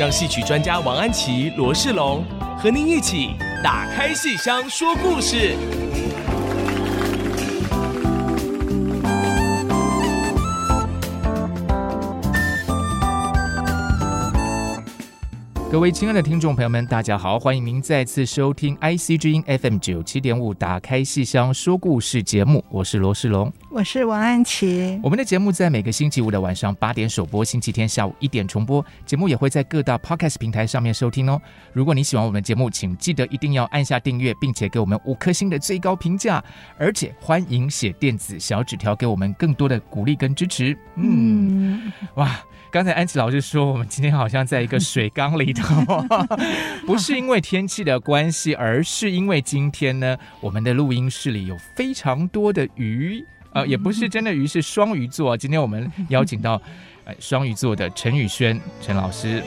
让戏曲专家王安琪、罗世龙和您一起打开戏箱说故事。各位亲爱的听众朋友们，大家好！欢迎您再次收听 IC 之音 FM 九七点五，打开戏箱说故事节目，我是罗世龙，我是王安琪。我们的节目在每个星期五的晚上八点首播，星期天下午一点重播。节目也会在各大 Podcast 平台上面收听哦。如果你喜欢我们的节目，请记得一定要按下订阅，并且给我们五颗星的最高评价，而且欢迎写电子小纸条给我们更多的鼓励跟支持。嗯，嗯哇。刚才安琪老师说，我们今天好像在一个水缸里头，不是因为天气的关系，而是因为今天呢，我们的录音室里有非常多的鱼，呃，也不是真的鱼，是双鱼座。今天我们 邀请到呃双鱼座的陈宇轩陈老师。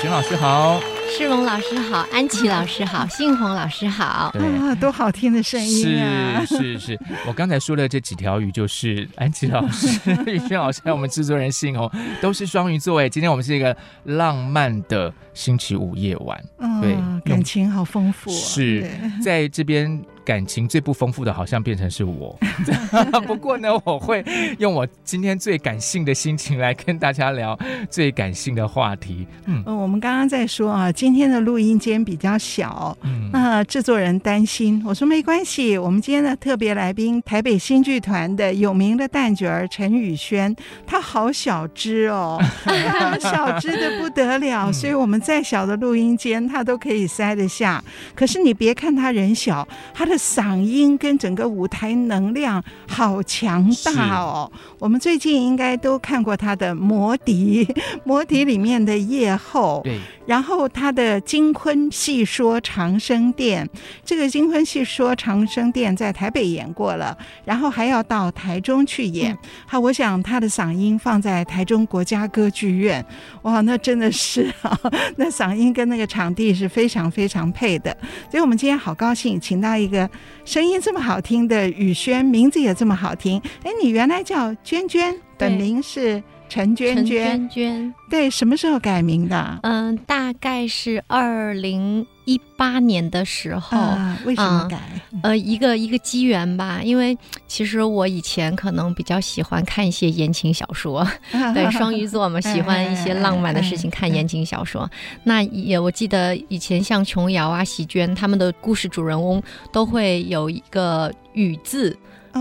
陈老师好，世龙老师好，安琪老师好，信红老师好，对啊，多好听的声音啊！是是是，我刚才说的这几条鱼就是安琪老师、宇轩老师还有我们制作人信红，都是双鱼座哎。今天我们是一个浪漫的星期五夜晚，嗯、对，感情好丰富、啊，是在这边。感情最不丰富的，好像变成是我。不过呢，我会用我今天最感性的心情来跟大家聊最感性的话题。嗯，我们刚刚在说啊，今天的录音间比较小，嗯，那制作人担心，我说没关系，我们今天的特别来宾，台北新剧团的有名的旦角儿陈宇轩，他好小只哦，小只的不得了，所以我们再小的录音间，他都可以塞得下。可是你别看他人小，他的嗓音跟整个舞台能量好强大哦！我们最近应该都看过他的《魔笛》，《魔笛》里面的夜后，对，然后他的《金昆戏说长生殿》，这个《金昆戏说长生殿》在台北演过了，然后还要到台中去演。好，我想他的嗓音放在台中国家歌剧院，哇，那真的是啊，那嗓音跟那个场地是非常非常配的。所以我们今天好高兴，请到一个。声音这么好听的雨轩，名字也这么好听。哎，你原来叫娟娟，本名是陈娟娟。娟娟，对，什么时候改名的？嗯，大概是二零一八年的时候。啊，为什么改？嗯、呃，一个一个机缘吧。因为其实我以前可能比较喜欢看一些言情小说，对，双鱼座嘛，喜欢一些浪漫的事情，看言情小说。那也我记得以前像琼瑶啊、席娟他们的故事主人翁都会有一个雨字。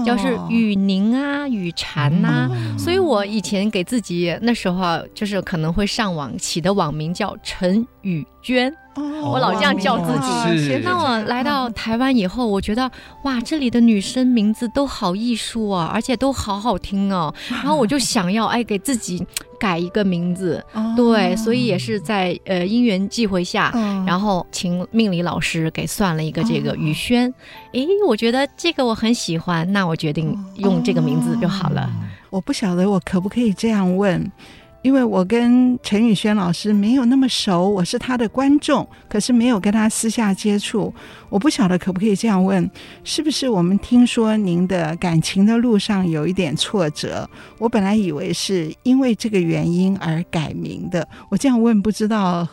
就是雨宁啊，雨婵呐，所以我以前给自己那时候就是可能会上网起的网名叫陈雨娟。我老这样叫自己。那我来到台湾以后，我觉得哇，这里的女生名字都好艺术啊，而且都好好听哦。然后我就想要哎，给自己改一个名字。对，所以也是在呃因缘际会下，然后请命理老师给算了一个这个雨轩。哎，我觉得这个我很喜欢，那我决定用这个名字就好了。我不晓得我可不可以这样问。因为我跟陈宇轩老师没有那么熟，我是他的观众，可是没有跟他私下接触。我不晓得可不可以这样问，是不是我们听说您的感情的路上有一点挫折？我本来以为是因为这个原因而改名的。我这样问，不知道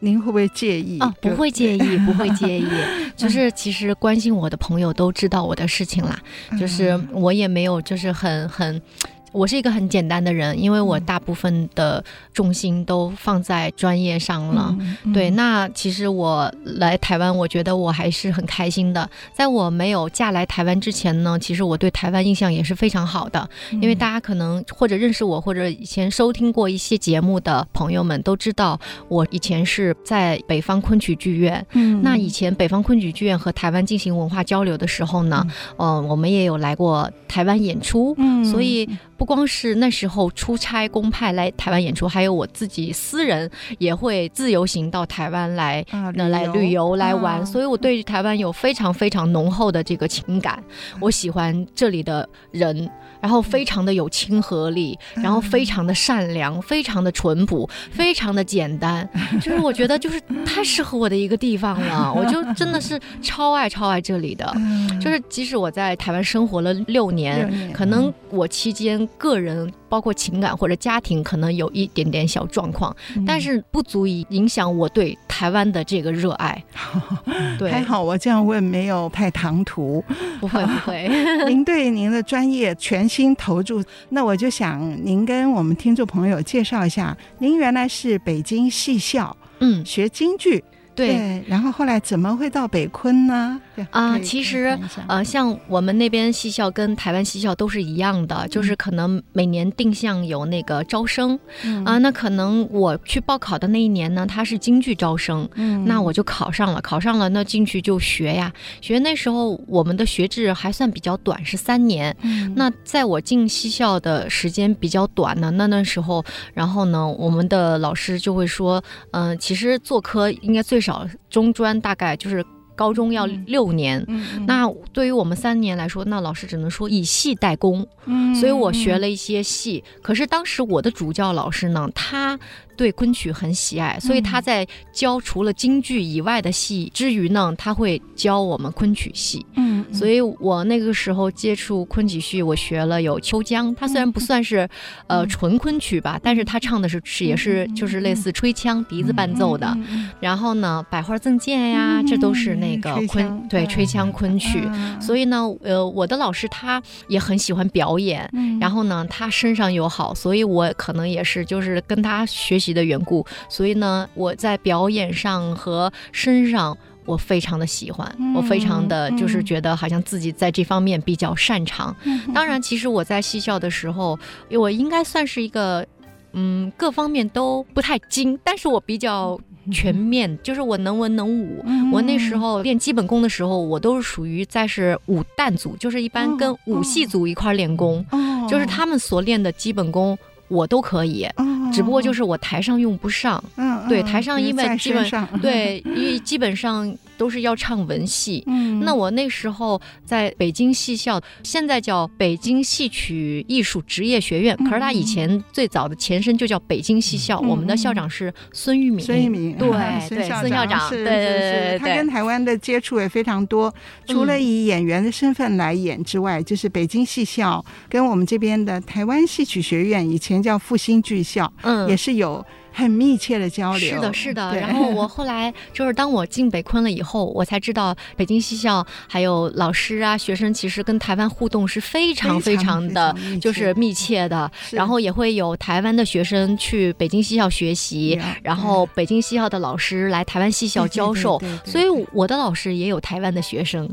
您会不会介意？哦，不会介意，不会介意。就是其实关心我的朋友都知道我的事情啦，就是我也没有就是很很。我是一个很简单的人，因为我大部分的重心都放在专业上了。嗯嗯、对，那其实我来台湾，我觉得我还是很开心的。在我没有嫁来台湾之前呢，其实我对台湾印象也是非常好的。因为大家可能或者认识我，或者以前收听过一些节目的朋友们都知道，我以前是在北方昆曲剧院。嗯，那以前北方昆曲剧院和台湾进行文化交流的时候呢，嗯、呃，我们也有来过台湾演出。嗯，所以。不光是那时候出差公派来台湾演出，还有我自己私人也会自由行到台湾来，那、啊，来旅游来玩，啊，所以我对台湾有非常非常浓厚的这个情感。我喜欢这里的人。然后非常的有亲和力，然后非常的善良，非常的淳朴，非常的简单，就是我觉得就是太适合我的一个地方了，我就真的是超爱超爱这里的，就是即使我在台湾生活了六年，可能我期间个人。包括情感或者家庭可能有一点点小状况，嗯，但是不足以影响我对台湾的这个热爱。对，还好我这样问没有太唐突，不会不会。您对您的专业全心投注，那我就想您跟我们听众朋友介绍一下，您原来是北京戏校，嗯，学京剧。对，对，然后后来怎么会到北昆呢？啊，其实呃，像我们那边戏校跟台湾戏校都是一样的，嗯，就是可能每年定向有那个招生，嗯，啊，那可能我去报考的那一年呢，它是京剧招生，嗯，那我就考上了，考上了，那进去就学呀，学那时候我们的学制还算比较短，是三年，嗯，那在我进戏校的时间比较短呢，那那时候，然后呢，我们的老师就会说，嗯，呃，其实做科应该最少。中专大概就是。高中要六年，那对于我们三年来说，那老师只能说以戏代工，嗯，所以我学了一些戏。可是当时我的主教老师呢，他对昆曲很喜爱，所以他在教除了京剧以外的戏之余呢，他会教我们昆曲戏。嗯，所以我那个时候接触昆曲戏，我学了有《秋江》，他虽然不算是呃纯昆曲吧，但是他唱的是是也是就是类似吹腔笛子伴奏的。然后呢，《百花赠剑》呀，这都是那。个昆对吹腔昆曲，所以呢，呃，我的老师他也很喜欢表演，然后呢，他身上有好，所以我可能也是就是跟他学习的缘故，所以呢，我在表演上和身上我非常的喜欢，我非常的就是觉得好像自己在这方面比较擅长。当然，其实我在戏校的时候，我应该算是一个嗯各方面都不太精，但是我比较。全面就是我能文能武，嗯，我那时候练基本功的时候，我都是属于在是武旦组，就是一般跟武戏组一块练功，哦，就是他们所练的基本功我都可以，哦，只不过就是我台上用不上，嗯，对，台上 因为基本上对，因为基本上。都是要唱文戏，嗯，那我那时候在北京戏校，现在叫北京戏曲艺术职业学院，嗯，可是他以前最早的前身就叫北京戏校，嗯，我们的校长是孙玉敏，孙玉敏，对，对，孙校长，对对对，他跟台湾的接触也非常多，除了以演员的身份来演之外，嗯，就是北京戏校跟我们这边的台湾戏曲学院，以前叫复兴剧校，嗯，也是有。很密切的交流，是的，是的。然后我后来就是当我进北昆了以后，我才知道北京西校还有老师啊、学生，其实跟台湾互动是非常非常的，就是密切的。然后也会有台湾的学生去北京西校学习，然后北京西校的老师来台湾西校教授，所以我的老师也有台湾的学生。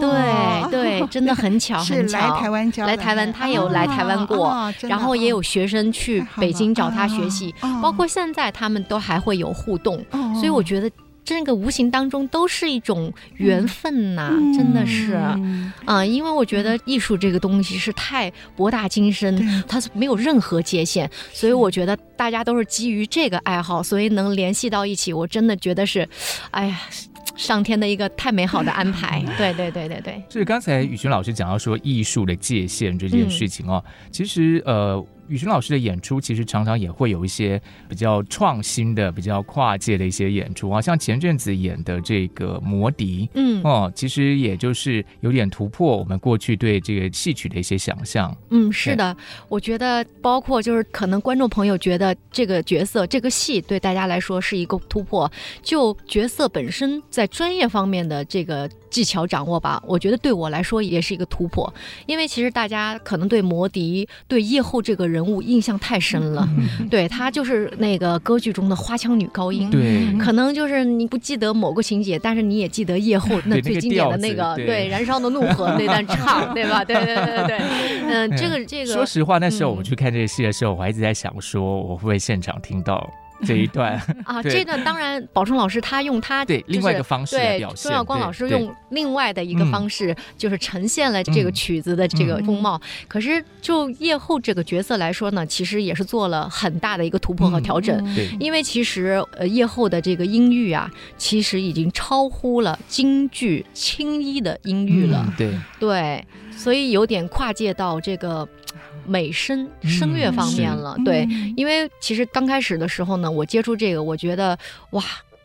对对，真的很巧很巧。来台湾教，来台湾他有来台湾过，然后也有学生去北京找他学习，包括现在他们都还会有互动，所以我觉得这个无形当中都是一种缘分呐，真的是。啊，因为我觉得艺术这个东西是太博大精深，它是没有任何界限，所以我觉得大家都是基于这个爱好，所以能联系到一起，我真的觉得是，哎呀。上天的一个太美好的安排，对对对对对。就是刚才雨荨老师讲到说艺术的界限这件事情哦，嗯、其实呃。雨荨老师的演出其实常常也会有一些比较创新的、比较跨界的一些演出啊，像前阵子演的这个《魔笛》，嗯哦，其实也就是有点突破我们过去对这个戏曲的一些想象。嗯，是的，我觉得包括就是可能观众朋友觉得这个角色、这个戏对大家来说是一个突破，就角色本身在专业方面的这个。技巧掌握吧，我觉得对我来说也是一个突破，因为其实大家可能对魔笛、对叶后这个人物印象太深了，嗯、对她就是那个歌剧中的花腔女高音，对，可能就是你不记得某个情节，但是你也记得叶后那最经典的那个，对，对，燃烧的怒火那段 唱，对吧？对对对对对，嗯、呃，这个这个，说实话，那时候我们去看这个戏的时候，嗯、我还一直在想说，我会不会现场听到。这一段。啊，这段当然，宝春老师他用他对另外一个方式对，钟耀光老师用另外的一个方式，就是呈现了这个曲子的这个风貌。可是就叶后这个角色来说呢，其实也是做了很大的一个突破和调整。对，因为其实呃叶后的这个音域啊，其实已经超乎了京剧青衣的音域了。对。对，所以有点跨界到这个。美声声乐方面了，嗯、对，因为其实刚开始的时候呢，我接触这个，我觉得哇。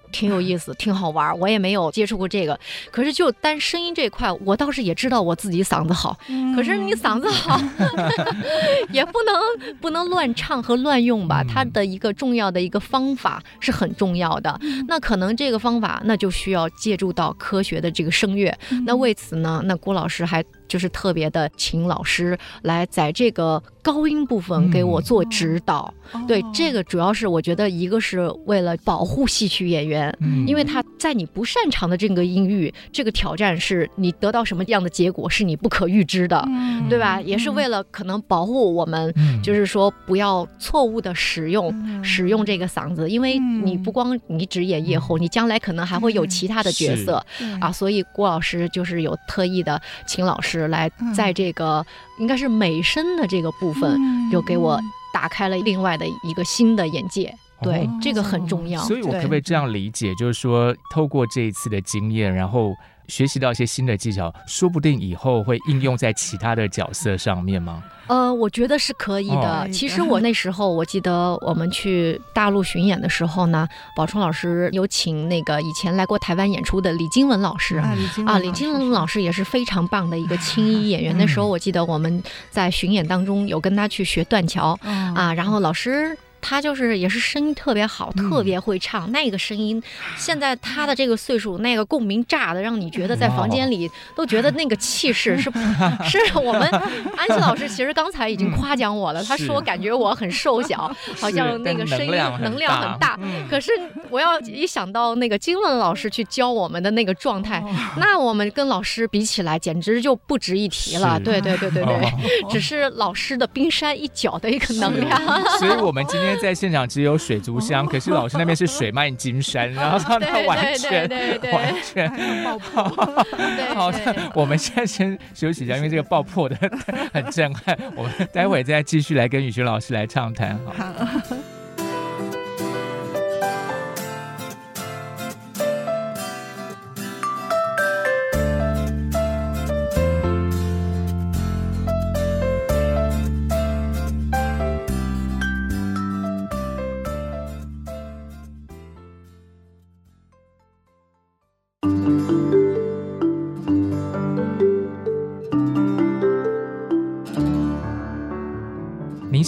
挺有意思，挺好玩。我也没有接触过这个，可是就单声音这块，我倒是也知道我自己嗓子好。嗯、可是你嗓子好，也不能不能乱唱和乱用吧？它的一个重要的一个方法是很重要的。嗯、那可能这个方法，那就需要借助到科学的这个声乐。嗯、那为此呢，那郭老师还就是特别的请老师来在这个高音部分给我做指导。嗯、对，这个主要是我觉得一个是为了保护戏曲演员。嗯，因为他在你不擅长的这个音域，这个挑战是你得到什么样的结果是你不可预知的，嗯、对吧？也是为了可能保护我们，嗯、就是说不要错误的使用、嗯、使用这个嗓子，因为你不光你只演叶后，你将来可能还会有其他的角色、嗯、啊。所以郭老师就是有特意的请老师来在这个应该是美声的这个部分，又给我打开了另外的一个新的眼界。对，哦、这个很重要。所以，我可不可以这样理解，就是说，透过这一次的经验，然后学习到一些新的技巧，说不定以后会应用在其他的角色上面吗？呃，我觉得是可以的。哦、其实我那时候，我记得我们去大陆巡演的时候呢，宝春老师有请那个以前来过台湾演出的李金文老师啊，啊，李金文老师也是非常棒的一个青衣演员。啊、那时候我记得我们在巡演当中有跟他去学断桥、嗯、啊，然后老师。他就是也是声音特别好，特别会唱。那个声音，现在他的这个岁数，那个共鸣炸的，让你觉得在房间里都觉得那个气势是 是我们安琪老师。其实刚才已经夸奖我了，他说感觉我很瘦小，好像那个声音能量很大。可是我要一想到那个金文老师去教我们的那个状态，那我们跟老师比起来，简直就不值一提了。对对对对对，只是老师的冰山一角的一个能量。所以我们今天。因为在现场只有水族箱，可是老师那边是水漫金山，然后他们完全完全爆破。好，我们现在先休息一下，因为这个爆破的 很震撼。我们待会再继续来跟宇轩老师来畅谈。好。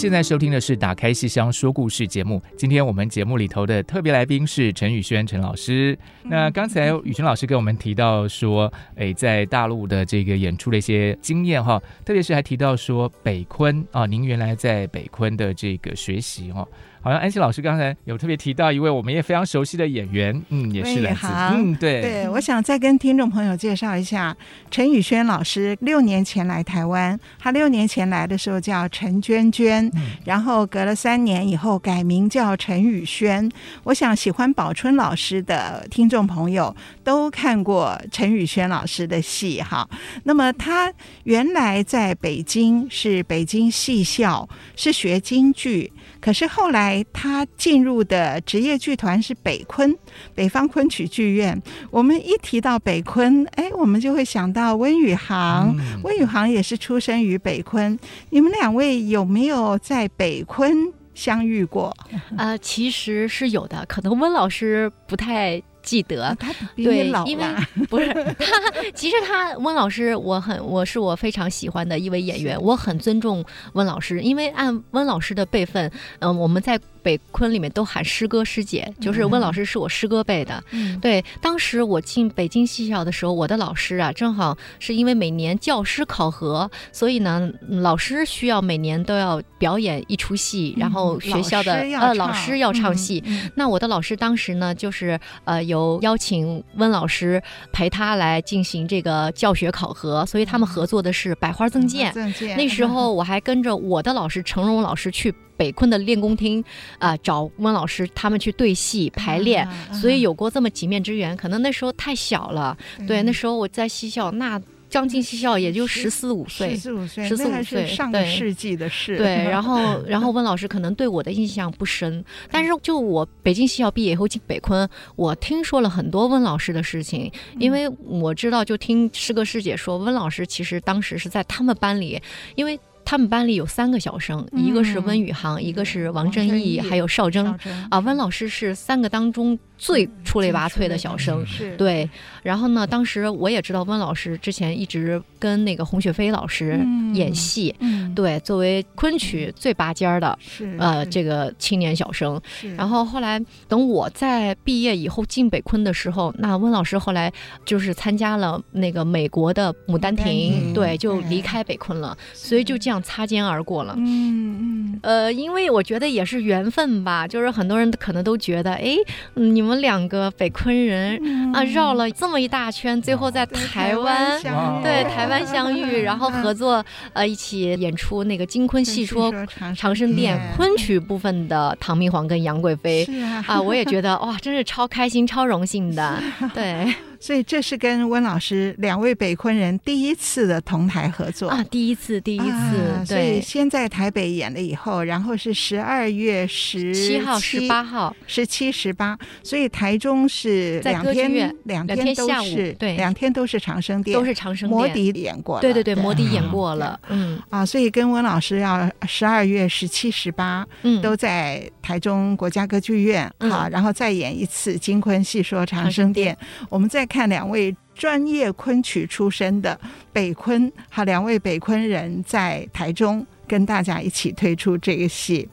现在收听的是《打开戏箱说故事》节目。今天我们节目里头的特别来宾是陈宇轩陈老师。那刚才宇轩老师跟我们提到说，诶，在大陆的这个演出的一些经验哈，特别是还提到说北昆啊，您原来在北昆的这个学习哈。好像安琪老师刚才有特别提到一位我们也非常熟悉的演员，嗯，也是来自，嗯，对，对，我想再跟听众朋友介绍一下陈宇轩老师。六年前来台湾，他六年前来的时候叫陈娟娟，嗯、然后隔了三年以后改名叫陈宇轩。我想喜欢宝春老师的听众朋友都看过陈宇轩老师的戏哈。那么他原来在北京是北京戏校，是学京剧。可是后来他进入的职业剧团是北昆，北方昆曲剧院。我们一提到北昆，哎，我们就会想到温宇航。嗯、温宇航也是出生于北昆。你们两位有没有在北昆相遇过？呃，其实是有的，可能温老师不太。记得，啊、他比你老，对，因为 不是他，其实他温老师，我很我是我非常喜欢的一位演员，我很尊重温老师，因为按温老师的辈分，嗯、呃，我们在北昆里面都喊师哥师姐，就是温老师是我师哥辈的。嗯，对，当时我进北京戏校的时候，我的老师啊，正好是因为每年教师考核，所以呢，老师需要每年都要表演一出戏，然后学校的呃老师要唱戏。那我的老师当时呢，就是呃有邀请温老师陪他来进行这个教学考核，所以他们合作的是《百花赠剑》。那时候我还跟着我的老师程荣老师去。北昆的练功厅，啊、呃，找温老师他们去对戏排练，所以有过这么几面之缘。可能那时候太小了，嗯、对，那时候我在戏校，那刚进戏校也就十四五岁，十四五岁，十四五岁，上个世纪的事。对，对，然后，然后温老师可能对我的印象不深，但是就我北京戏校毕业以后进北昆，我听说了很多温老师的事情，因为我知道，就听师哥师姐说，温老师其实当时是在他们班里，因为。他们班里有三个小生，嗯、一个是温宇航，一个是王振义，还有邵征。啊，温老师是三个当中最出类拔萃的小生。是。对。然后呢，当时我也知道温老师之前一直跟那个洪雪飞老师演戏，嗯、对，作为昆曲最拔尖的，呃这个青年小生。然后后来等我在毕业以后进北昆的时候，那温老师后来就是参加了那个美国的《牡丹亭》丹，对，就离开北昆了，所以就这样擦肩而过了。嗯嗯，呃，因为我觉得也是缘分吧，就是很多人可能都觉得，哎，你们两个北昆人啊，绕了这么。一大圈，最后在台湾对台湾相遇，然后合作呃一起演出那个金昆戏说长生殿昆曲部分的唐明皇跟杨贵妃。啊，我也觉得哇，真是超开心、超荣幸的，对。所以这是跟温老师两位北昆人第一次的同台合作。啊，第一次，第一次。所以先在台北演了以后，然后是十二月十七号、十八号、十七、十八，所以台中是两天，两天都是对，两天都是长生殿，都是长生殿。魔笛演过了，对对对，摩笛演过了，嗯。啊，所以跟温老师要十二月十七、十八，嗯，都在台中国家歌剧院啊，然后再演一次金昆戏说长生殿，我们再。看两位专业昆曲出身的北昆，好，两位北昆人在台中跟大家一起推出这个戏。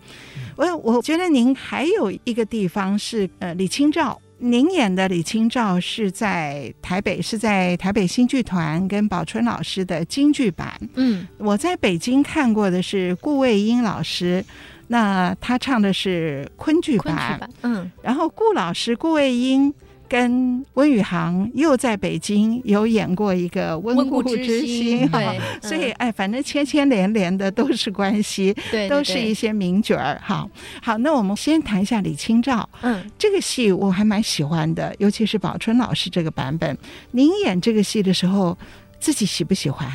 我我觉得您还有一个地方是呃李清照，您演的李清照是在台北，是在台北新剧团跟宝春老师的京剧版。嗯，我在北京看过的是顾魏英老师，那他唱的是昆剧版。昆剧版，嗯，然后顾老师顾魏英。跟温宇航又在北京有演过一个《温故知新》，哈，所以哎，反正牵牵连连的都是关系，对，都是一些名角儿。哈，好，那我们先谈一下李清照。嗯，这个戏我还蛮喜欢的，尤其是宝春老师这个版本。您演这个戏的时候，自己喜不喜欢？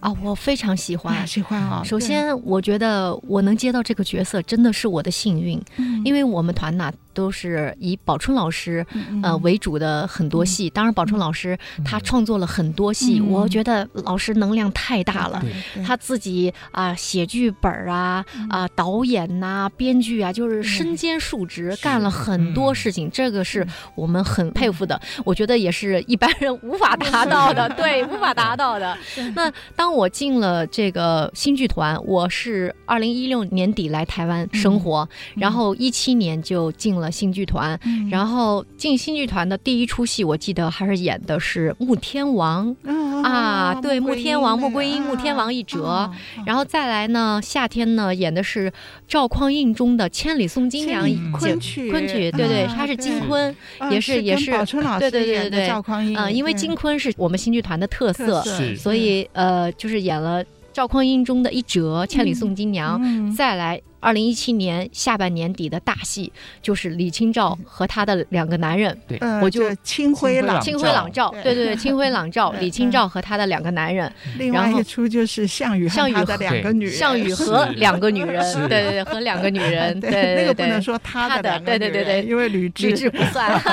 啊，我非常喜欢，喜欢啊！首先，我觉得我能接到这个角色，真的是我的幸运，因为我们团呢。都是以宝春老师呃为主的很多戏，当然宝春老师他创作了很多戏，我觉得老师能量太大了，他自己啊写剧本啊啊导演呐编剧啊，就是身兼数职，干了很多事情，这个是我们很佩服的，我觉得也是一般人无法达到的，对，无法达到的。那当我进了这个新剧团，我是二零一六年底来台湾生活，然后一七年就进了。新剧团，然后进新剧团的第一出戏，我记得还是演的是《穆天王》啊，对，《穆天王》穆桂英，《穆天王》一折，然后再来呢，夏天呢演的是赵匡胤中的《千里送金娘》昆曲，昆曲，对对，他是金昆，也是也是，对对对对对，赵匡胤，嗯，因为金昆是我们新剧团的特色，所以呃，就是演了赵匡胤中的一折《千里送金娘》，再来。二零一七年下半年底的大戏就是李清照和他的两个男人，对，我就清辉朗青灰朗照，对对对，清灰朗照，李清照和他的两个男人，另外一出就是项羽项羽的两个女人，项羽和两个女人，对对对，和两个女人，对那个不能说他的，对对对对，因为吕雉吕雉不算。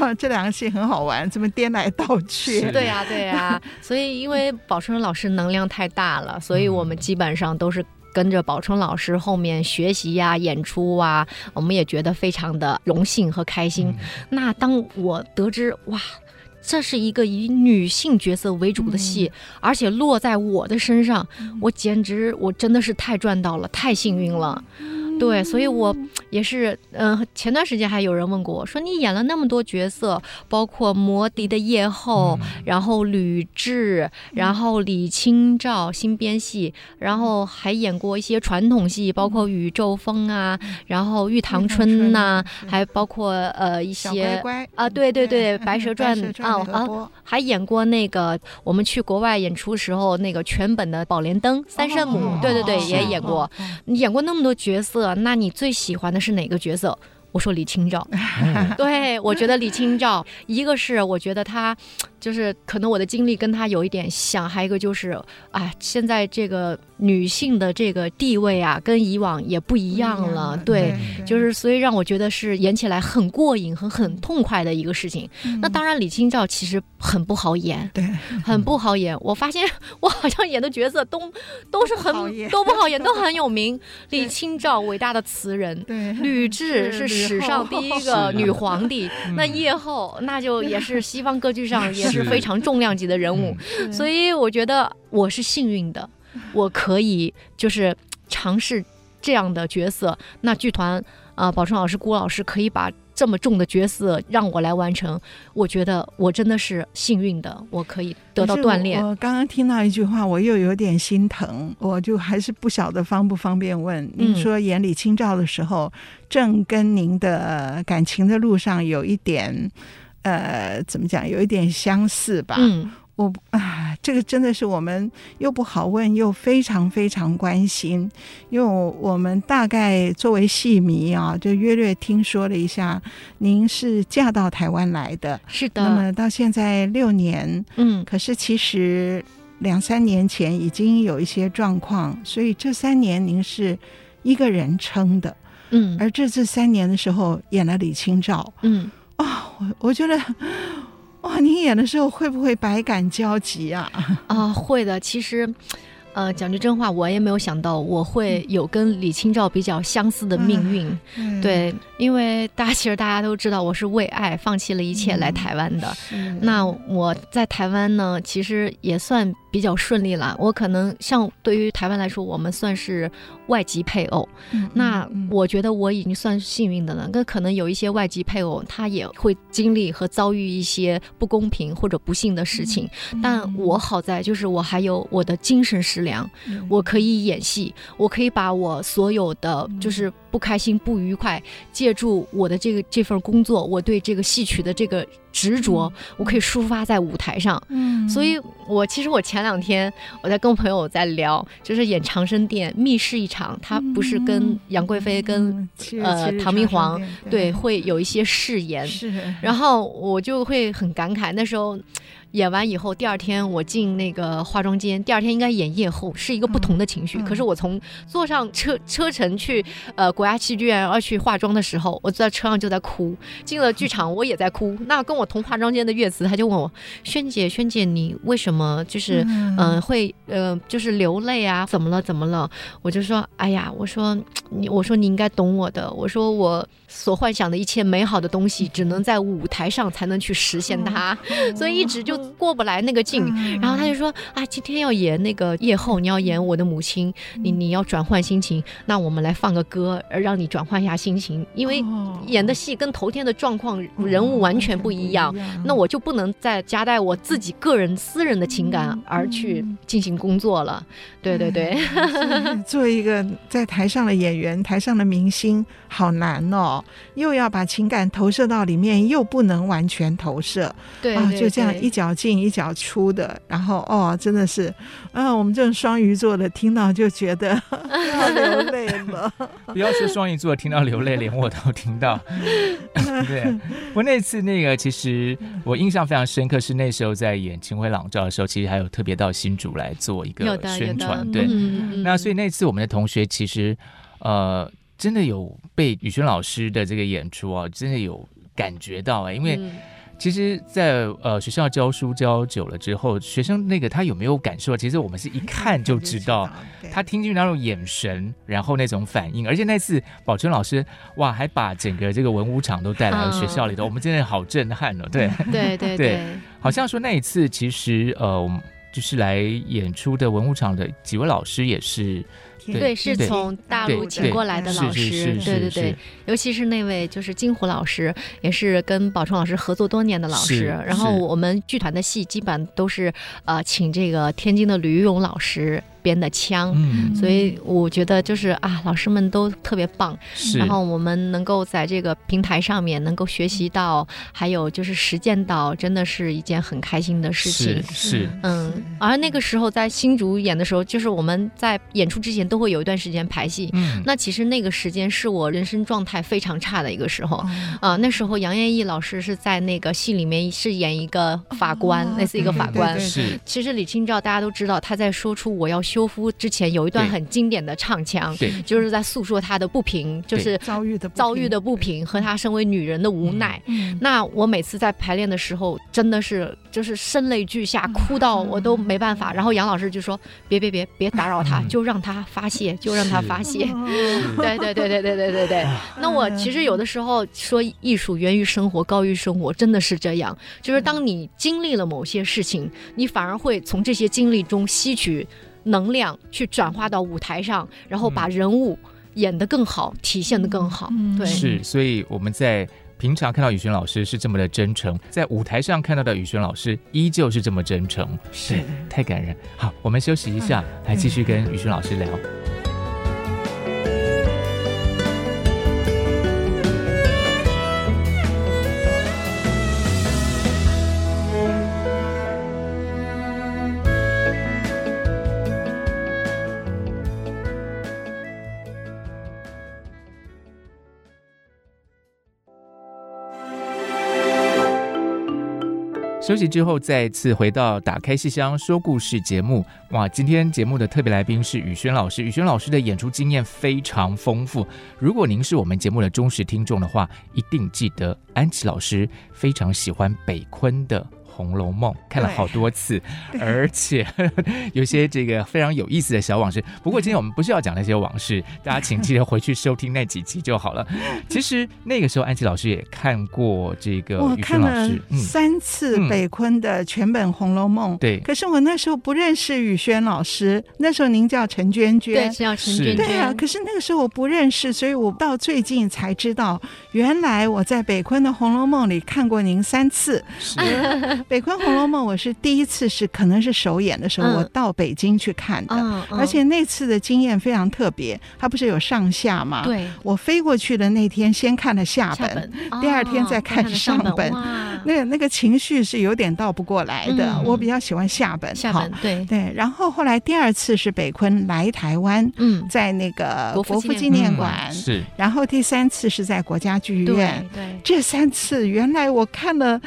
哇，这两个戏很好玩，这么颠来倒去，对呀 对呀，所以因为宝春老师能量太大了，所以我们基本上都是。跟着宝春老师后面学习呀、演出啊，我们也觉得非常的荣幸和开心。嗯、那当我得知哇，这是一个以女性角色为主的戏，嗯、而且落在我的身上，嗯、我简直我真的是太赚到了，太幸运了。对，所以我也是，嗯、呃，前段时间还有人问过我说，你演了那么多角色，包括魔笛的夜后，嗯、然后吕雉，然后李清照新编戏，然后还演过一些传统戏，包括宇宙风啊，然后玉堂春呐、啊，还包括呃一些乖乖啊，对对对，白蛇 传啊啊，还演过那个我们去国外演出时候那个全本的宝莲灯三圣母，哦、对对对，也演过，你演过那么多角色。那你最喜欢的是哪个角色？我说李清照。对，我觉得李清照，一个是我觉得她。就是可能我的经历跟她有一点像，还有一个就是啊，现在这个女性的这个地位啊，跟以往也不一样了。对，对，就是所以让我觉得是演起来很过瘾、很很痛快的一个事情。嗯、那当然，李清照其实很不好演，对，很不好演。我发现 我好像演的角色都都是很都不好演，都很有名。李清照伟大的词人，对，吕雉是史上第一个女皇帝。那叶后那就也是西方歌剧上也。是非常重量级的人物，所以我觉得我是幸运的，我可以就是尝试这样的角色。那剧团啊，宝春老师、郭老师可以把这么重的角色让我来完成，我觉得我真的是幸运的，我可以得到锻炼。我刚刚听到一句话，我又有点心疼，我就还是不晓得方不方便问。您说演李清照的时候，正跟您的感情的路上有一点。呃，怎么讲？有一点相似吧。嗯，我啊，这个真的是我们又不好问，又非常非常关心，因为我我们大概作为戏迷啊，就约略听说了一下，您是嫁到台湾来的，是的。那么到现在六年，嗯，可是其实两三年前已经有一些状况，所以这三年您是一个人撑的，嗯，而这这三年的时候演了李清照，嗯。啊、哦，我我觉得，哇，您演的时候会不会百感交集啊？啊，会的。其实，呃，讲句真话，我也没有想到我会有跟李清照比较相似的命运。嗯、对，因为大家其实大家都知道，我是为爱放弃了一切来台湾的。嗯、那我在台湾呢，其实也算。比较顺利了，我可能像对于台湾来说，我们算是外籍配偶。嗯、那我觉得我已经算幸运的了。那可能有一些外籍配偶，他也会经历和遭遇一些不公平或者不幸的事情。嗯、但我好在就是我还有我的精神食粮，嗯、我可以演戏，我可以把我所有的就是不开心、不愉快，借助我的这个这份工作，我对这个戏曲的这个。执着，我可以抒发在舞台上。嗯，所以我其实我前两天我在跟朋友在聊，就是演《长生殿》密室一场，他不是跟杨贵妃跟呃唐明皇对会有一些誓言，是，然后我就会很感慨那时候。演完以后，第二天我进那个化妆间，第二天应该演夜后，是一个不同的情绪。可是我从坐上车车程去呃国家戏剧院要去化妆的时候，我坐在车上就在哭。进了剧场我也在哭。那跟我同化妆间的月慈他就问我：“萱姐，萱姐，你为什么就是嗯、呃、会呃就是流泪啊？怎么了？怎么了？”我就说：“哎呀，我说你，我说你应该懂我的。我说我所幻想的一切美好的东西，只能在舞台上才能去实现它，嗯、所以一直就。”过不来那个劲，然后他就说啊，今天要演那个夜后，你要演我的母亲，你你要转换心情，那我们来放个歌，让你转换一下心情，因为演的戏跟头天的状况人物完全不一样，那我就不能再夹带我自己个人私人的情感而去进行工作了。对对对，作为一个在台上的演员，台上的明星，好难哦，又要把情感投射到里面，又不能完全投射，对啊，就这样一脚。进一脚出的，然后哦，真的是，啊，我们这种双鱼座的听到就觉得 要流泪了。不要说双鱼座听到流泪，连我都听到。对，我那次那个，其实我印象非常深刻，是那时候在演《秦晖朗照》的时候，其实还有特别到新竹来做一个宣传。对，嗯、那所以那次我们的同学其实呃，真的有被宇轩老师的这个演出啊，真的有感觉到啊、欸，因为。嗯其实在，在呃学校教书教久了之后，学生那个他有没有感受？其实我们是一看就知道，他听进去那种眼神，然后那种反应。而且那次宝春老师哇，还把整个这个文武场都带来了学校里头，我们真的好震撼哦。对，对对 对，好像说那一次其实呃就是来演出的文武场的几位老师也是。对，对，是从大陆请过来的老师，对对对，尤其是那位就是金虎老师，也是跟宝春老师合作多年的老师。然后我们剧团的戏基本都是呃请这个天津的吕玉荣老师。编的枪，嗯，所以我觉得就是啊，老师们都特别棒，是。然后我们能够在这个平台上面能够学习到，还有就是实践到，真的是一件很开心的事情。是，是嗯。而那个时候在新竹演的时候，就是我们在演出之前都会有一段时间排戏。嗯。那其实那个时间是我人生状态非常差的一个时候，啊、那时候杨艳义老师是在那个戏里面是演一个法官，哦、类似一个法官。是。其实李清照大家都知道，他在说出我要修夫之前有一段很经典的唱腔，对，就是在诉说他的不平，就是遭遇的遭遇的不平和他身为女人的无奈。那我每次在排练的时候，真的是就是声泪俱下，哭到我都没办法。然后杨老师就说：“别别别别打扰他，就让他发泄，就让他发泄。”对对对对对对对对。那我其实有的时候说，艺术源于生活，高于生活，真的是这样。就是当你经历了某些事情，你反而会从这些经历中吸取。能量去转化到舞台上，然后把人物演得更好，嗯、体现得更好。对，是，所以我们在平常看到宇轩老师是这么的真诚，在舞台上看到的宇轩老师依旧是这么真诚，是太感人。好，我们休息一下，来继续跟宇轩老师聊。休息之后，再次回到《打开戏箱说故事》节目。哇，今天节目的特别来宾是宇轩老师。宇轩老师的演出经验非常丰富。如果您是我们节目的忠实听众的话，一定记得安琪老师非常喜欢北昆的。《红楼梦》看了好多次，而且 有些这个非常有意思的小往事。不过今天我们不是要讲那些往事，大家请记得回去收听那几集就好了。其实那个时候安琪老师也看过这个，我看了三次北昆的全本《红楼梦》。对，可是我那时候不认识宇轩老师，那时候您叫陈娟娟，对，叫陈娟娟。对啊，可是那个时候我不认识，所以我到最近才知道，原来我在北昆的《红楼梦》里看过您三次。是。北昆《红楼梦》，我是第一次是可能是首演的时候，我到北京去看的，而且那次的经验非常特别。它不是有上下吗？对，我飞过去的那天先看了下本，第二天再看上本，那个那个情绪是有点倒不过来的。我比较喜欢下本，下本对。对。然后后来第二次是北昆来台湾，嗯，在那个国父纪念馆是，然后第三次是在国家剧院，对，这三次原来我看了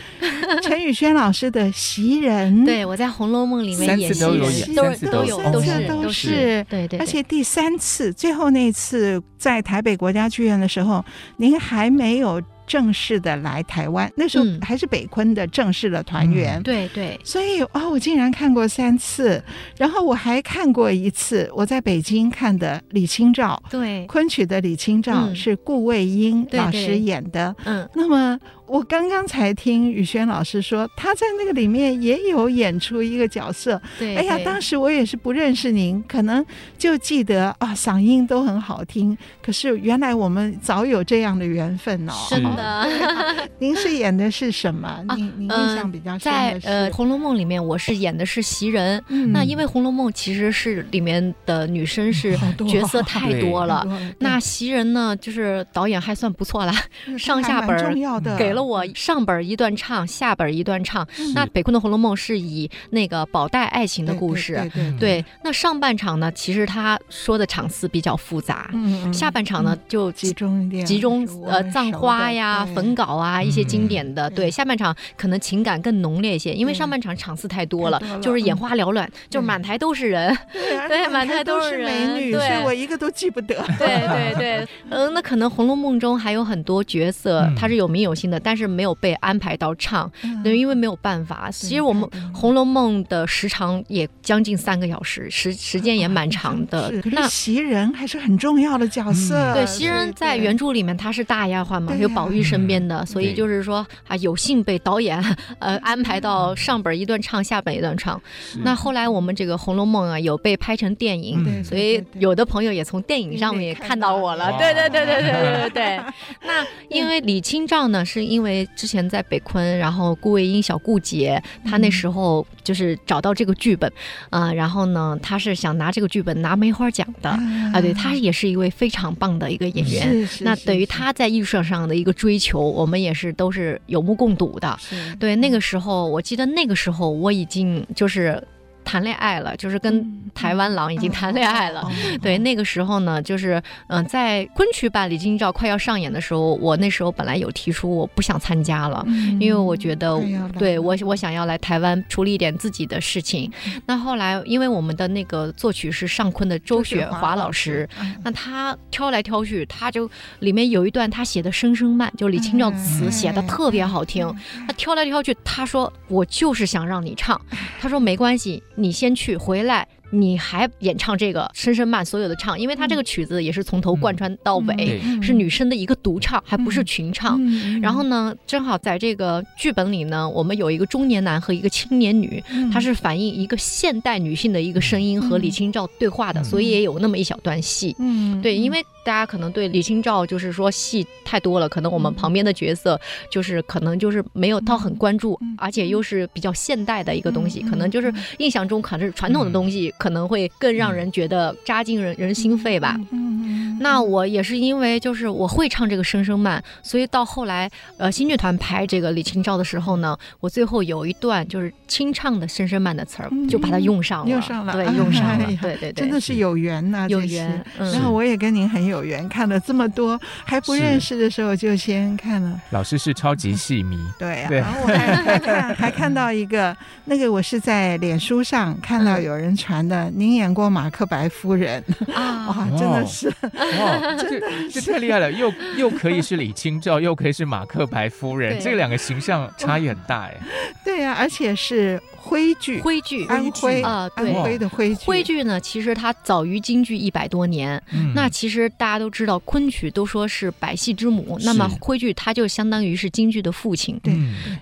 陈宇轩老师的。袭人，对，我在《红楼梦》里面演袭人，都是都有都是都是。对对。而且第三次，最后那次在台北国家剧院的时候，您还没有正式的来台湾，那时候还是北昆的正式的团员。对对。所以哦，我竟然看过三次，然后我还看过一次我在北京看的李清照，对，昆曲的李清照是顾魏英老师演的。嗯，那么。我刚刚才听宇轩老师说，他在那个里面也有演出一个角色。对，哎呀，当时我也是不认识您，可能就记得啊，嗓音都很好听。可是原来我们早有这样的缘分哦。是的，您是演的是什么？您您印象比较深的是？在呃《红楼梦》里面，我是演的是袭人。那因为《红楼梦》其实是里面的女生是角色太多了。那袭人呢，就是导演还算不错啦，上下本重要的给了。我上本一段唱，下本一段唱。那北昆的《红楼梦》是以那个宝黛爱情的故事，对。那上半场呢，其实他说的场次比较复杂，下半场呢就集中一点，集中呃葬花呀、焚稿啊一些经典的。对，下半场可能情感更浓烈一些，因为上半场场次太多了，就是眼花缭乱，就是满台都是人，对，满台都是美女，所以我一个都记不得。对对对，嗯，那可能《红楼梦》中还有很多角色，他是有名有姓的，但但是没有被安排到唱，对，因为没有办法。其实我们《红楼梦》的时长也将近三个小时，时时间也蛮长的。那袭人还是很重要的角色。对，袭人在原著里面她是大丫鬟嘛，有宝玉身边的，所以就是说啊，有幸被导演呃安排到上本一段唱，下本一段唱。那后来我们这个《红楼梦》啊，有被拍成电影，所以有的朋友也从电影上面也看到我了。对对对对对对对对。那因为李清照呢，是因为之前在北昆，然后顾魏英小顾姐，她那时候就是找到这个剧本，啊、呃，然后呢，她是想拿这个剧本拿梅花奖的啊，对，她也是一位非常棒的一个演员。那等于她在艺术上的一个追求，我们也是都是有目共睹的。对，那个时候我记得那个时候我已经就是。谈恋爱了，就是跟台湾郎已经谈恋爱了。嗯、对，那个时候呢，就是嗯、呃，在昆曲版李清照快要上演的时候，我那时候本来有提出我不想参加了，嗯、因为我觉得对我我想要来台湾处理一点自己的事情。嗯、那后来，因为我们的那个作曲是上昆的周雪华老师，嗯、那他挑来挑去，他就里面有一段他写的《声声慢》，就李清照词写的特别好听。他挑来挑去，他说我就是想让你唱，他说没关系。你先去，回来。你还演唱这个《声声慢》，所有的唱，因为他这个曲子也是从头贯穿到尾，嗯、是女生的一个独唱，嗯、还不是群唱。嗯、然后呢，正好在这个剧本里呢，我们有一个中年男和一个青年女，她、嗯、是反映一个现代女性的一个声音和李清照对话的，嗯、所以也有那么一小段戏。嗯，对，因为大家可能对李清照就是说戏太多了，可能我们旁边的角色就是可能就是没有到很关注，嗯、而且又是比较现代的一个东西，嗯、可能就是印象中可能是传统的东西。可能会更让人觉得扎进人人心肺吧。嗯，那我也是因为就是我会唱这个声声慢，所以到后来呃新剧团拍这个李清照的时候呢，我最后有一段就是清唱的声声慢的词儿，就把它用上了，用上了，对，用上了，对对对，真的是有缘呐，有缘。然后我也跟您很有缘，看了这么多还不认识的时候就先看了。老师是超级戏迷，对啊，然后我还还看 还看到一个那个我是在脸书上看到有人传。您演过马克白夫人 啊？哇，真的是哇，这这太厉害了！又又可以是李清照，又可以是马克白夫人，这两个形象差异很大哎。对呀，而且是。徽剧，徽剧，安徽啊，对，安徽的徽剧。徽剧呢，其实它早于京剧一百多年。嗯，那其实大家都知道，昆曲都说是百戏之母，那么徽剧它就相当于是京剧的父亲。对，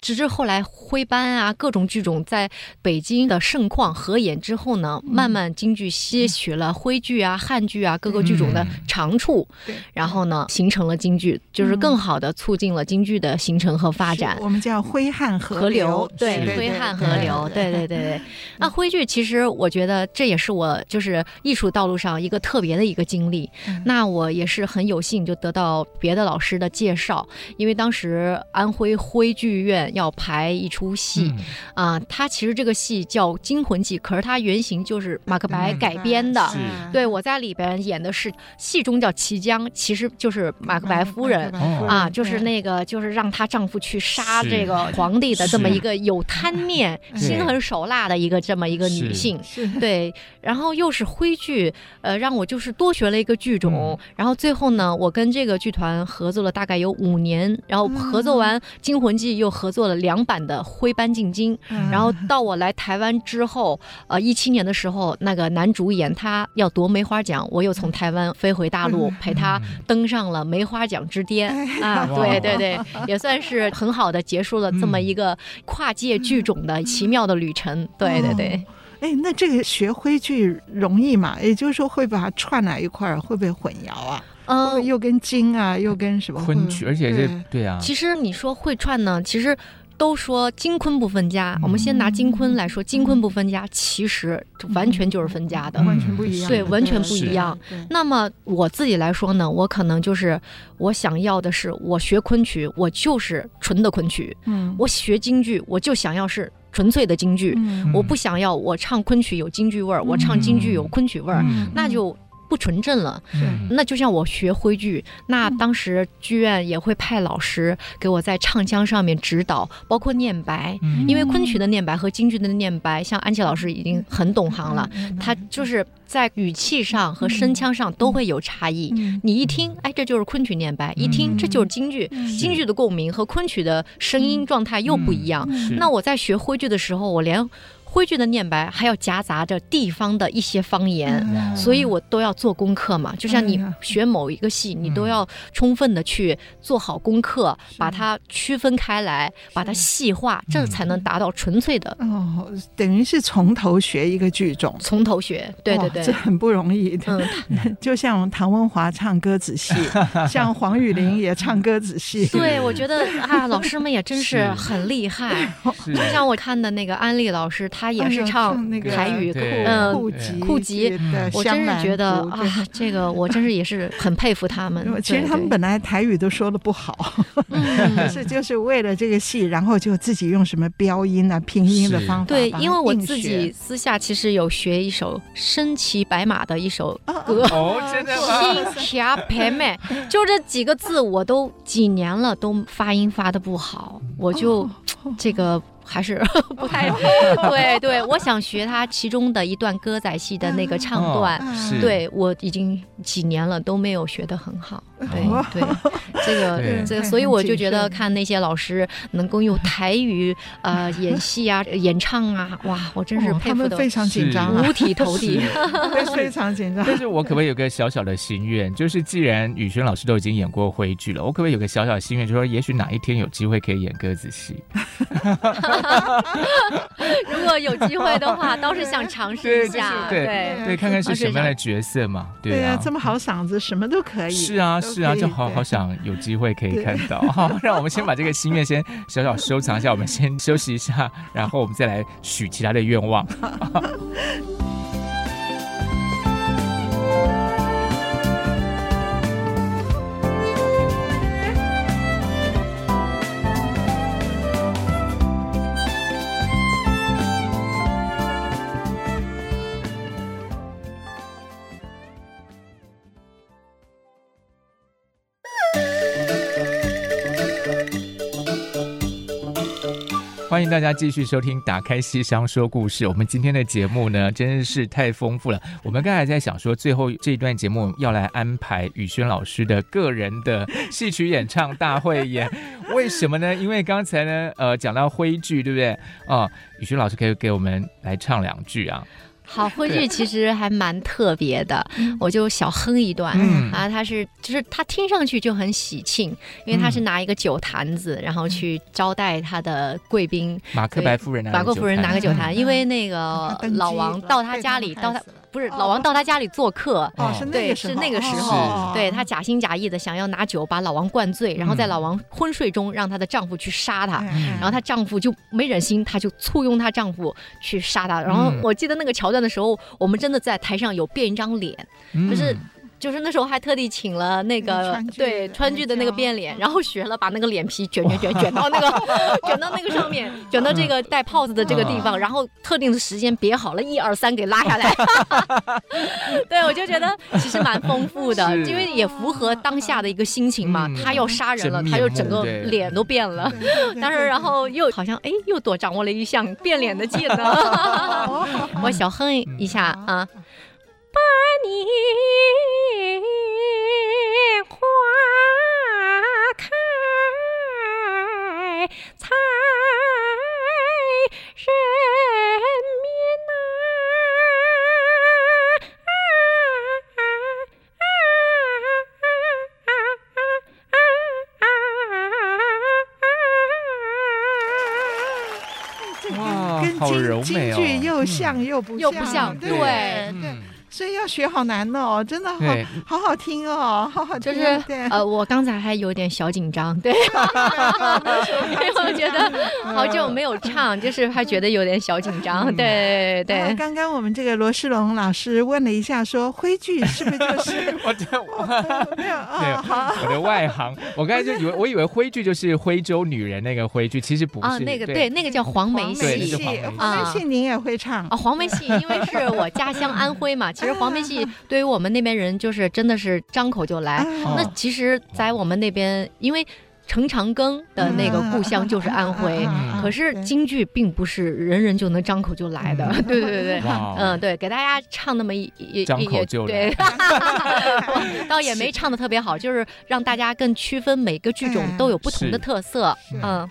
直至后来徽班啊，各种剧种在北京的盛况合演之后呢，慢慢京剧吸取了徽剧啊、汉剧啊各个剧种的长处，然后呢，形成了京剧，就是更好的促进了京剧的形成和发展。我们叫徽汉合流，对，徽汉合流。对对对对，那徽剧其实我觉得这也是我就是艺术道路上一个特别的一个经历。嗯、那我也是很有幸就得到别的老师的介绍，因为当时安徽徽剧院要排一出戏，啊、嗯呃，它其实这个戏叫《惊魂记》，可是它原型就是马克白改编的。嗯、对，我在里边演的是戏中叫齐江，其实就是马克白夫人啊，就是那个就是让她丈夫去杀这个皇帝的这么一个有贪念。心狠手辣的一个这么一个女性，对，然后又是徽剧，呃，让我就是多学了一个剧种，嗯、然后最后呢，我跟这个剧团合作了大概有五年，然后合作完《惊魂记》，又合作了两版的徽班进京，嗯、然后到我来台湾之后，呃，一七年的时候，那个男主演他要夺梅花奖，我又从台湾飞回大陆陪他登上了梅花奖之巅、嗯、啊，对对对，也算是很好的结束了这么一个跨界剧种的奇妙的旅程，对对对，哎，那这个学徽剧容易吗？也就是说，会把它串在一块儿，会不会混淆啊？嗯，又跟京啊，又跟什么昆曲，而且这，对啊。其实你说会串呢，其实都说京昆不分家。我们先拿京昆来说，京昆不分家，其实完全就是分家的，完全不一样。对，完全不一样。那么我自己来说呢，我可能就是我想要的是，我学昆曲，我就是纯的昆曲。嗯，我学京剧，我就想要是。纯粹的京剧，嗯、我不想要我唱昆曲有京剧味儿，嗯、我唱京剧有昆曲味儿，嗯、那就不纯正了。嗯，那就像我学徽剧，那当时剧院也会派老师给我在唱腔上面指导，包括念白。嗯因为昆曲的念白和京剧的念白，像安琪老师已经很懂行了，他就是在语气上和声腔上都会有差异。你一听，哎，这就是昆曲念白；一听，这就是京剧。京剧的共鸣和昆曲的声音状态又不一样。是那我在学徽剧的时候，我连。徽剧的念白还要夹杂着地方的一些方言，嗯所以我都要做功课嘛。就像你学某一个戏，你都要充分的去做好功课，把它区分开来，把它细化，这才能达到纯粹的。哦，等于是从头学一个剧种，从头学，对对对，这很不容易的。嗯，就像唐文华唱歌仔戏，像黄雨玲也唱歌仔戏。对，我觉得啊，老师们也真是很厉害。就像我看的那个安利老师。他也是唱台语，嗯，库籍，库籍，我真是觉得啊，这个我真是也是很佩服他们。其实他们本来台语都说的不好，可 是就是为了这个戏，然后就自己用什么标音啊、拼音的方法。对，因为我自己私下其实有学一首身骑白马的一首歌，哦，真的吗？新骑白马，就这几个字，我都几年了都发音发的不好，我就这个。还是 不太对，对，我想学他其中的一段歌仔戏的那个唱段，对，我已经几年了都没有学得很好，对对，这个 这个，所以我就觉得看那些老师能够用台语呃演戏啊、演唱啊，哇，我真是佩服的非常紧张，五体投地，非常紧张。但是我可不可以有个小小的心愿，就是既然宇轩老师都已经演过徽剧了，我可不可以有个小小的心愿，就说也许哪一天有机会可以演歌子戏？如果有机会的话，倒是想尝试一下，对对对，看看是什么样的角色嘛。对啊，这么好嗓子，什么都可以。是啊，是啊，就好好想有机会可以看到。好，让我们先把这个心愿先小小收藏一下，我们先休息一下，然后我们再来许其他的愿望。欢迎大家继续收听《打开西厢说故事》。我们今天的节目呢，真是太丰富了。我们刚才在想说，最后这一段节目要来安排宇轩老师的个人的戏曲演唱大会演，为什么呢？因为刚才呢，呃，讲到徽剧，对不对？哦，宇轩老师可以给我们来唱两句啊。好，婚剧其实还蛮特别的，我就小哼一段、嗯、啊。他是就是他听上去就很喜庆，因为他是拿一个酒坛子，嗯、然后去招待他的贵宾。马克白夫人，马克夫人拿个酒坛，嗯、因为那个老王到他家里，到他。不是老王到他家里做客，哦，对，是那个时候，对他假心假意的想要拿酒把老王灌醉，然后在老王昏睡中让她的丈夫去杀她，然后她丈夫就没忍心，她就簇拥她丈夫去杀她。然后我记得那个桥段的时候，我们真的在台上有变一张脸，就是。就是那时候还特地请了那个对川剧的那个变脸，然后学了把那个脸皮卷卷 卷卷到那个卷到那个上面，卷到这个带泡子的这个地方，然后特定的时间别好了，一二三给拉下来。对，我就觉得其实蛮丰富的，因为也符合当下的一个心情嘛。他要杀人了，他又整个脸都变了，但是然后又好像哎又多掌握了一项变脸的技能。我小哼一下啊。把你花开采人面呐，哇，好柔美哦！京剧又像又不又不像，对对。所以要学好难哦，真的好好好听哦，好好听。就是呃，我刚才还有点小紧张，对，因为我觉得好久没有唱，就是还觉得有点小紧张，对对。刚刚我们这个罗世龙老师问了一下，说徽剧是不是就是 我的没有啊？我的外行，我刚才就以为我以为徽剧就是徽州女人那个徽剧，其实不是。啊，那个对，那个叫黄梅戏。黄梅戏，您也会唱啊？黄梅戏，因为是我家乡安徽嘛。其实黄梅戏 对于我们那边人就是真的是张口就来。那其实，在我们那边，因为。程长庚的那个故乡就是安徽，可是京剧并不是人人就能张口就来的。对对对对，嗯，对，给大家唱那么一一张口就来，对，倒也没唱的特别好，就是让大家更区分每个剧种都有不同的特色，嗯。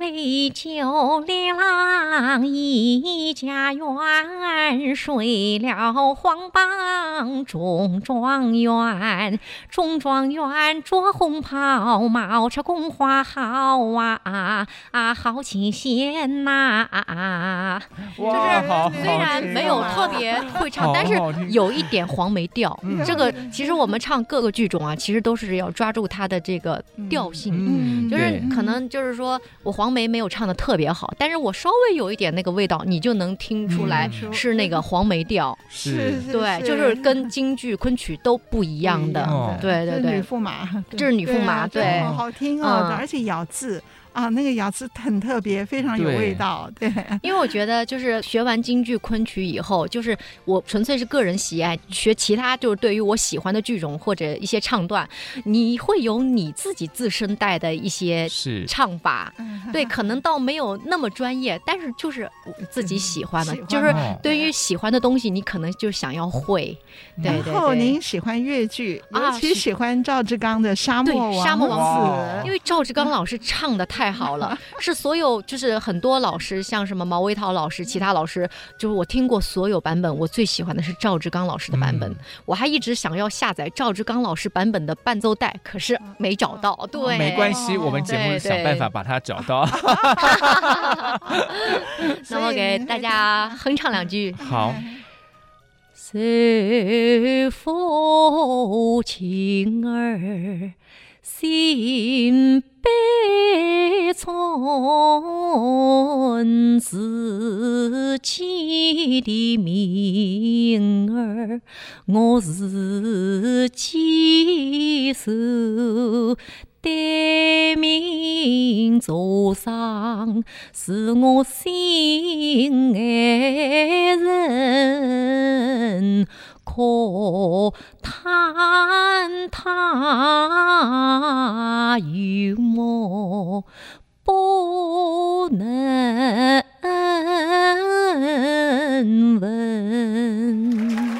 为救连郎一家园，睡了黄榜中状元。中状元着红袍，帽插宫花好啊啊，好清闲呐！就是虽然没有特别会唱，但是有一点黄梅调。这个其实我们唱各个剧种啊，其实都是要抓住它的这个调性。嗯，就是可能就是说我黄。梅没有唱的特别好，但是我稍微有一点那个味道，你就能听出来是那个黄梅调，是，对，就是跟京剧昆曲都不一样的，对对对，女驸马，这是女驸马，对，好好听哦，而且咬字。啊，那个咬字很特别，非常有味道。对，对，因为我觉得就是学完京剧昆曲以后，就是我纯粹是个人喜爱，学其他就是对于我喜欢的剧种或者一些唱段，你会有你自己自身带的一些唱法。对，可能倒没有那么专业，但是就是自己喜欢的，欢就是对于喜欢的东西，你可能就想要会。对对对。然后您喜欢越剧，尤其喜欢赵志刚的《沙漠王子》，沙漠王子，因为赵志刚老师唱的太。太好了，是所有就是很多老师，像什么毛维涛老师，其他老师，就是我听过所有版本，我最喜欢的是赵志刚老师的版本。嗯、我还一直想要下载赵志刚老师版本的伴奏带，可是没找到。对，没关系，我们节目想办法把它找到。那我给大家哼唱两句。好。随风情儿心悲从自己的命儿，我自己受。待命坐上是我心爱人，可叹他有梦不能闻。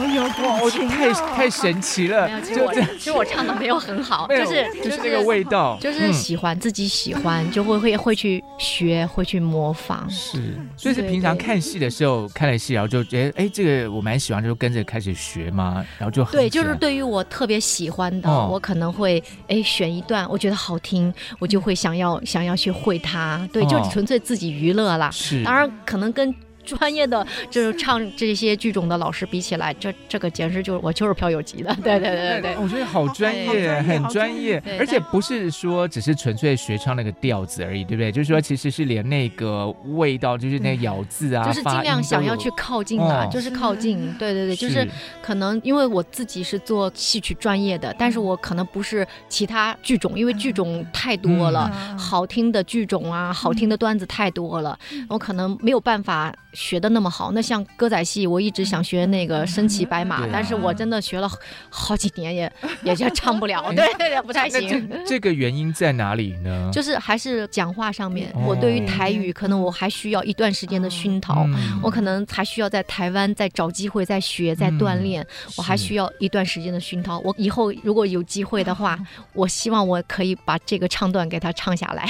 哇，我觉得太太神奇了！其实我其实我唱的没有很好，就是就是那个味道，就是喜欢自己喜欢，就会会会去学，会去模仿。是，所以是平常看戏的时候看了戏，然后就觉得哎，这个我蛮喜欢，就跟着开始学嘛，然后就对，就是对于我特别喜欢的，我可能会哎选一段，我觉得好听，我就会想要想要去会它。对，就纯粹自己娱乐啦。是，当然可能跟。专业的就是唱这些剧种的老师比起来，这这个简直就是我就是飘有级的，对对对对，我觉得好专业，很专业，而且不是说只是纯粹学唱那个调子而已，对不对？就是说其实是连那个味道，就是那个咬字啊，就是尽量想要去靠近啊，就是靠近，对对对，就是可能因为我自己是做戏曲专业的，但是我可能不是其他剧种，因为剧种太多了，好听的剧种啊，好听的段子太多了，我可能没有办法。学的那么好，那像歌仔戏，我一直想学那个身骑白马，但是我真的学了好几年也 也就唱不了，对 对对，不太行。这个原因在哪里呢？就是还是讲话上面，我对于台语可能我还需要一段时间的熏陶，我可能还需要在台湾再找机会再学再锻炼，我还需要一段时间的熏陶。我以后如果有机会的话，我希望我可以把这个唱段给他唱下来。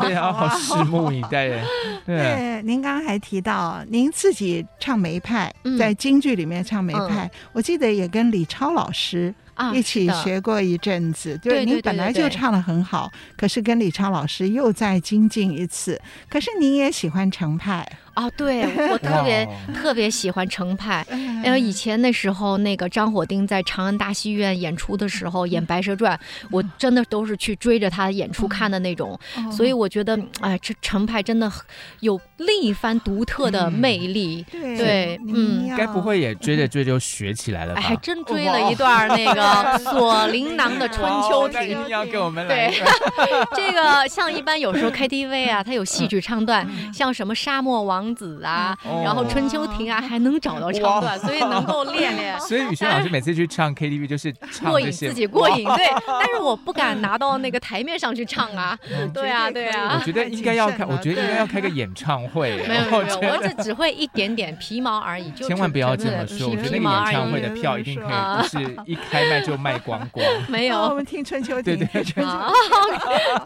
对啊，好拭目以待。对，您刚刚还提到。您自己唱梅派，在京剧里面唱梅派，嗯、我记得也跟李超老师一起学过一阵子。啊、对，您本来就唱的很好，可是跟李超老师又再精进一次。可是您也喜欢程派。哦，对，我特别特别喜欢程派，因为以前那时候那个张火丁在长安大戏院演出的时候演《白蛇传》，我真的都是去追着他的演出看的那种，所以我觉得，哎，这程派真的有另一番独特的魅力。对，嗯，该不会也追着追着就学起来了吧？还真追了一段那个锁麟囊的春秋亭。要给我们来。对，这个像一般有时候 KTV 啊，它有戏曲唱段，像什么沙漠王。王子啊，哦、然后春秋亭啊，还能找到唱段，所以能够练练。所以雨轩老师每次去唱 KTV 就是唱过瘾，自己过瘾。对，但是我不敢拿到那个台面上去唱啊。对啊，对啊。我觉得应该要开，我觉得应该要开个演唱会。没有没有，我只只会一点点皮毛而已。就千万不要这么说，我觉得那个演唱会的票一定可以，不是一开卖就卖光光。没有，我们听春秋亭。对对对。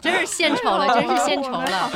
真是献丑了，真是献丑了。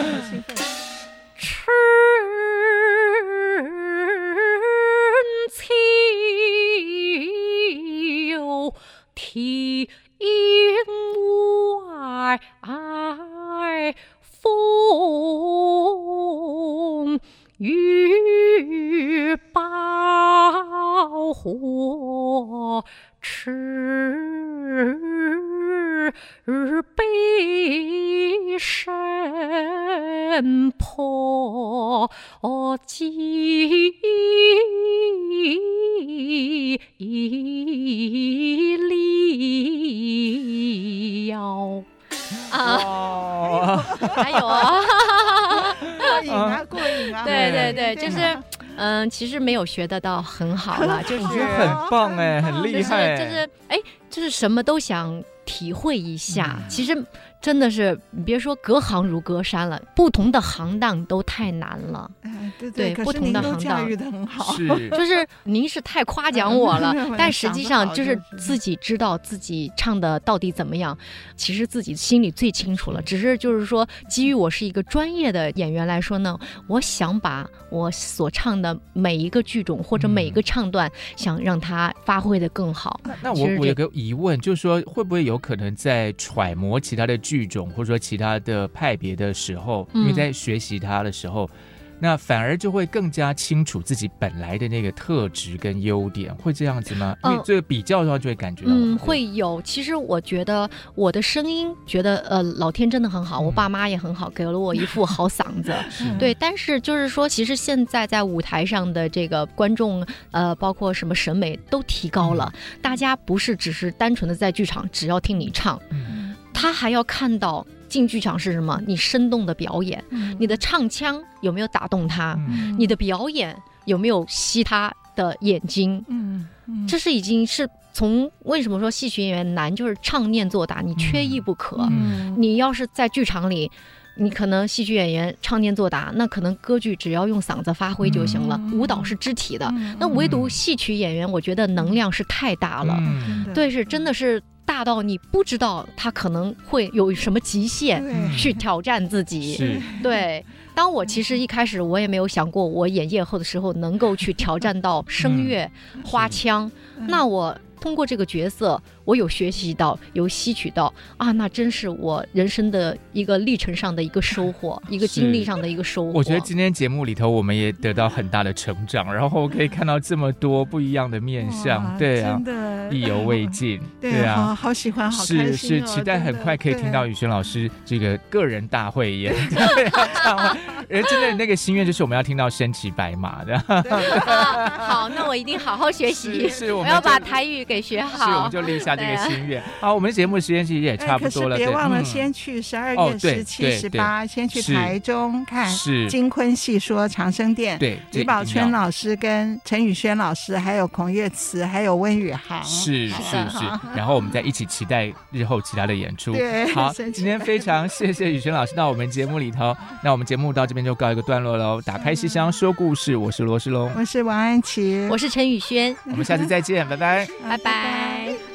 就是嗯，其实没有学得到很好了，就是很棒哎，很厉害，就是哎，就是什么都想体会一下，其实。真的是，你别说隔行如隔山了，不同的行当都太难了。哎，对对，对，不同的行当教育得很好，是，就是您是太夸奖我了，但实际上就是自己知道自己唱的到底怎么样，其实自己心里最清楚了。只是就是说，基于我是一个专业的演员来说呢，我想把我所唱的每一个剧种或者每一个唱段，想让它发挥的更好。那那我我有个疑问，就是说会不会有可能在揣摩其他的剧？剧种或者说其他的派别的时候，因为在学习它的时候。嗯那反而就会更加清楚自己本来的那个特质跟优点，会这样子吗？因为这个比较的话，就会感觉到嗯，会有。其实我觉得我的声音，觉得呃，老天真的很好，我爸妈也很好，给了我一副好嗓子。对，但是就是说，其实现在在舞台上的这个观众，呃，包括什么审美都提高了，大家不是只是单纯的在剧场只要听你唱，他还要看到。进剧场是什么？你生动的表演，嗯、你的唱腔有没有打动他？嗯、你的表演有没有吸他的眼睛？嗯嗯、这是已经是从为什么说戏曲演员难，就是唱念做打，你缺一不可。嗯、你要是在剧场里，你可能戏曲演员唱念做打，那可能歌剧只要用嗓子发挥就行了，嗯、舞蹈是肢体的。嗯、那唯独戏曲演员，我觉得能量是太大了。嗯、对，是真的是。大到你不知道他可能会有什么极限去挑战自己。对，当我其实一开始我也没有想过，我演叶后的时候能够去挑战到声乐、花腔，那我。通过这个角色，我有学习到，有吸取到啊，那真是我人生的一个历程上的一个收获，一个经历上的一个收获。我觉得今天节目里头，我们也得到很大的成长，然后可以看到这么多不一样的面相，对啊，真的意犹未尽，对啊，好喜欢，好开心，是是，期待很快可以听到宇轩老师这个个人大会演，对啊，人真的那个心愿就是我们要听到身骑白马的。好，那我一定好好学习，是我要把台语给。学好，是我们就立下这个心愿。好，我们节目时间其实也差不多了。别忘了先去十二月十七、十八，先去台中看金昆戏说长生殿。对，李宝春老师跟陈宇轩老师，还有孔月慈，还有温宇航。是是是。然后我们再一起期待日后其他的演出。对，好，今天非常谢谢宇轩老师到我们节目里头。那我们节目到这边就告一个段落喽。打开戏箱说故事，我是罗世龙，我是王安琪，我是陈宇轩。我们下次再见，拜拜，拜。拜